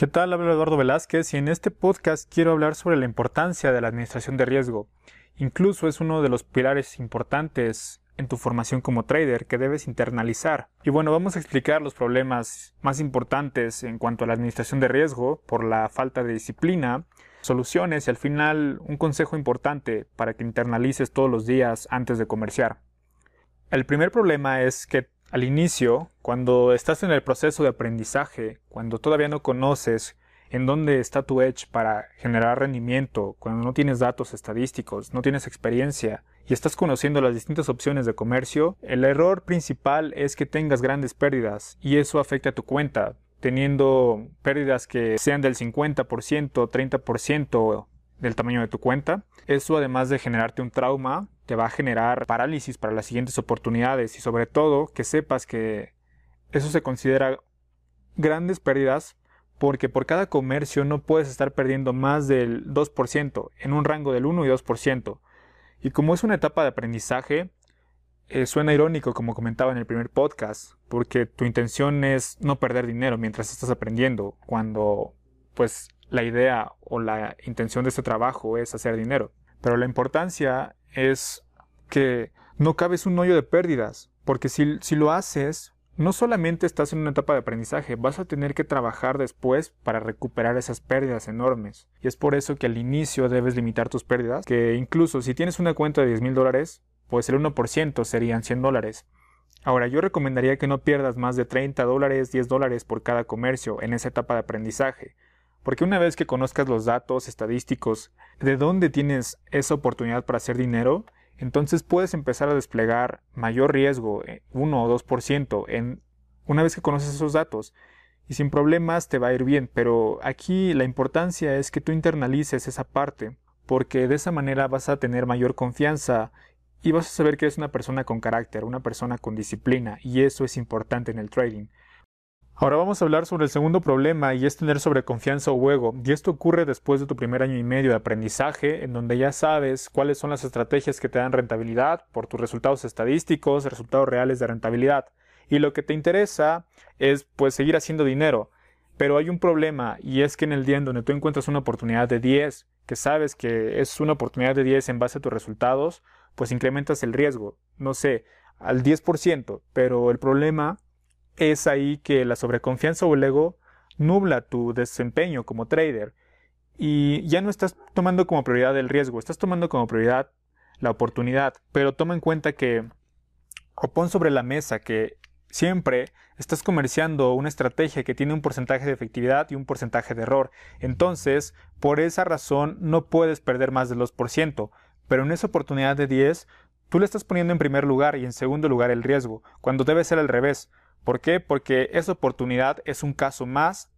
¿Qué tal? Habla Eduardo Velázquez y en este podcast quiero hablar sobre la importancia de la administración de riesgo. Incluso es uno de los pilares importantes en tu formación como trader que debes internalizar. Y bueno, vamos a explicar los problemas más importantes en cuanto a la administración de riesgo por la falta de disciplina, soluciones y al final un consejo importante para que internalices todos los días antes de comerciar. El primer problema es que al inicio, cuando estás en el proceso de aprendizaje, cuando todavía no conoces en dónde está tu edge para generar rendimiento, cuando no tienes datos estadísticos, no tienes experiencia y estás conociendo las distintas opciones de comercio, el error principal es que tengas grandes pérdidas y eso afecta a tu cuenta, teniendo pérdidas que sean del 50%, 30% del tamaño de tu cuenta. Eso además de generarte un trauma, te va a generar parálisis para las siguientes oportunidades y sobre todo que sepas que eso se considera grandes pérdidas porque por cada comercio no puedes estar perdiendo más del 2%, en un rango del 1 y 2%. Y como es una etapa de aprendizaje, eh, suena irónico como comentaba en el primer podcast, porque tu intención es no perder dinero mientras estás aprendiendo, cuando pues la idea o la intención de este trabajo es hacer dinero. Pero la importancia es que no cabes un hoyo de pérdidas, porque si, si lo haces, no solamente estás en una etapa de aprendizaje, vas a tener que trabajar después para recuperar esas pérdidas enormes. Y es por eso que al inicio debes limitar tus pérdidas, que incluso si tienes una cuenta de 10 mil dólares, pues el 1% serían 100 dólares. Ahora, yo recomendaría que no pierdas más de 30 dólares, 10 dólares por cada comercio en esa etapa de aprendizaje. Porque una vez que conozcas los datos estadísticos de dónde tienes esa oportunidad para hacer dinero, entonces puedes empezar a desplegar mayor riesgo, 1 eh, o 2%, en, una vez que conoces esos datos. Y sin problemas te va a ir bien, pero aquí la importancia es que tú internalices esa parte, porque de esa manera vas a tener mayor confianza y vas a saber que eres una persona con carácter, una persona con disciplina, y eso es importante en el trading. Ahora vamos a hablar sobre el segundo problema y es tener sobreconfianza o ego. Y esto ocurre después de tu primer año y medio de aprendizaje, en donde ya sabes cuáles son las estrategias que te dan rentabilidad por tus resultados estadísticos, resultados reales de rentabilidad. Y lo que te interesa es pues seguir haciendo dinero. Pero hay un problema y es que en el día en donde tú encuentras una oportunidad de 10, que sabes que es una oportunidad de 10 en base a tus resultados, pues incrementas el riesgo, no sé, al 10%, pero el problema es ahí que la sobreconfianza o el ego nubla tu desempeño como trader y ya no estás tomando como prioridad el riesgo, estás tomando como prioridad la oportunidad, pero toma en cuenta que o pon sobre la mesa que siempre estás comerciando una estrategia que tiene un porcentaje de efectividad y un porcentaje de error. Entonces, por esa razón no puedes perder más del 2%, pero en esa oportunidad de 10, tú le estás poniendo en primer lugar y en segundo lugar el riesgo, cuando debe ser al revés. ¿Por qué? Porque esa oportunidad es un caso más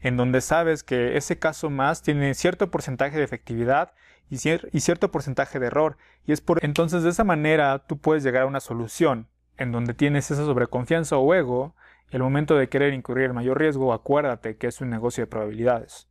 en donde sabes que ese caso más tiene cierto porcentaje de efectividad y, cierto porcentaje de error. Y es por entonces de esa manera tú puedes llegar a una solución en donde tienes esa sobreconfianza o ego. Y el momento de querer incurrir el mayor riesgo, acuérdate que es un negocio de probabilidades.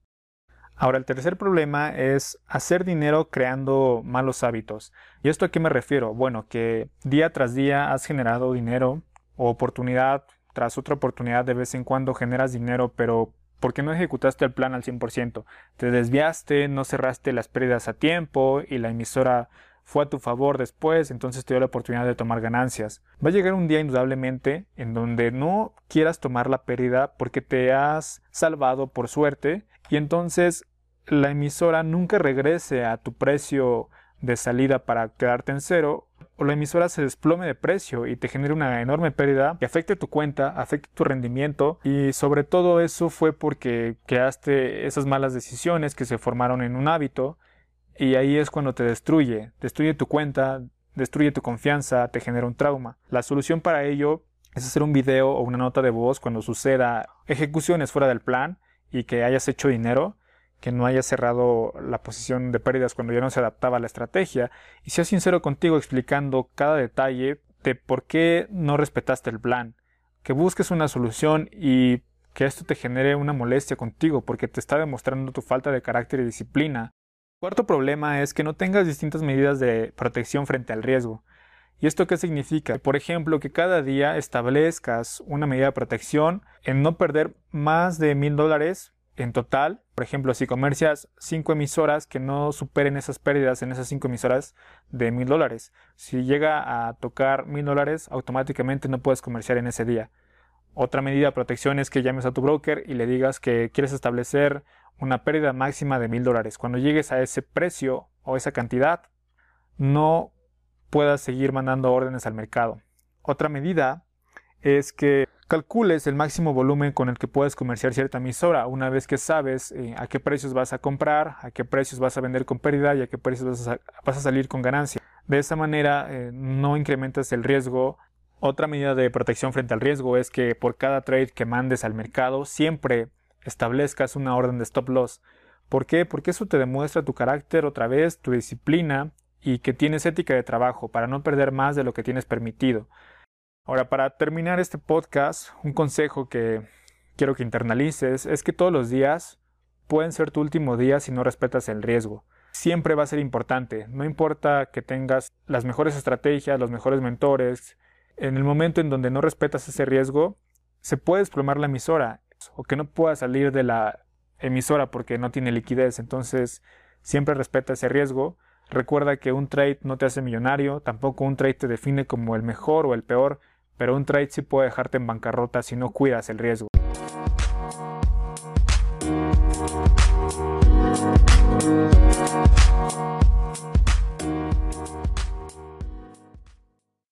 Ahora, el tercer problema es hacer dinero creando malos hábitos. ¿Y esto a qué me refiero? Bueno, que día tras día has generado dinero o oportunidad tras otra oportunidad de vez en cuando generas dinero, pero ¿por qué no ejecutaste el plan al 100%? Te desviaste, no cerraste las pérdidas a tiempo y la emisora fue a tu favor después, entonces te dio la oportunidad de tomar ganancias. Va a llegar un día indudablemente en donde no quieras tomar la pérdida porque te has salvado por suerte y entonces la emisora nunca regrese a tu precio de salida para quedarte en cero o la emisora se desplome de precio y te genere una enorme pérdida que afecte tu cuenta, afecte tu rendimiento y sobre todo eso fue porque creaste esas malas decisiones que se formaron en un hábito y ahí es cuando te destruye, destruye tu cuenta, destruye tu confianza, te genera un trauma. La solución para ello es hacer un video o una nota de voz cuando suceda ejecuciones fuera del plan y que hayas hecho dinero que no haya cerrado la posición de pérdidas cuando ya no se adaptaba a la estrategia y sea sincero contigo explicando cada detalle de por qué no respetaste el plan, que busques una solución y que esto te genere una molestia contigo porque te está demostrando tu falta de carácter y disciplina. Cuarto problema es que no tengas distintas medidas de protección frente al riesgo. ¿Y esto qué significa? Por ejemplo, que cada día establezcas una medida de protección en no perder más de mil dólares en total. Por ejemplo, si comercias 5 emisoras que no superen esas pérdidas en esas 5 emisoras de mil dólares. Si llega a tocar mil dólares, automáticamente no puedes comerciar en ese día. Otra medida de protección es que llames a tu broker y le digas que quieres establecer una pérdida máxima de mil dólares. Cuando llegues a ese precio o esa cantidad, no puedas seguir mandando órdenes al mercado. Otra medida es que calcules el máximo volumen con el que puedes comerciar cierta emisora una vez que sabes eh, a qué precios vas a comprar, a qué precios vas a vender con pérdida y a qué precios vas a, salir con ganancia. De esa manera eh, no incrementas el riesgo. Otra medida de protección frente al riesgo es que por cada trade que mandes al mercado siempre establezcas una orden de stop loss. ¿Por qué? Porque eso te demuestra tu carácter otra vez, tu disciplina y que tienes ética de trabajo para no perder más de lo que tienes permitido. Ahora, para terminar este podcast, un consejo que quiero que internalices es que todos los días pueden ser tu último día si no respetas el riesgo. Siempre va a ser importante, no importa que tengas las mejores estrategias, los mejores mentores, en el momento en donde no respetas ese riesgo, se puede desplomar la emisora o que no pueda salir de la emisora porque no tiene liquidez. Entonces, siempre respeta ese riesgo. Recuerda que un trade no te hace millonario, tampoco un trade te define como el mejor o el peor, pero un trade sí puede dejarte en bancarrota si no cuidas el riesgo.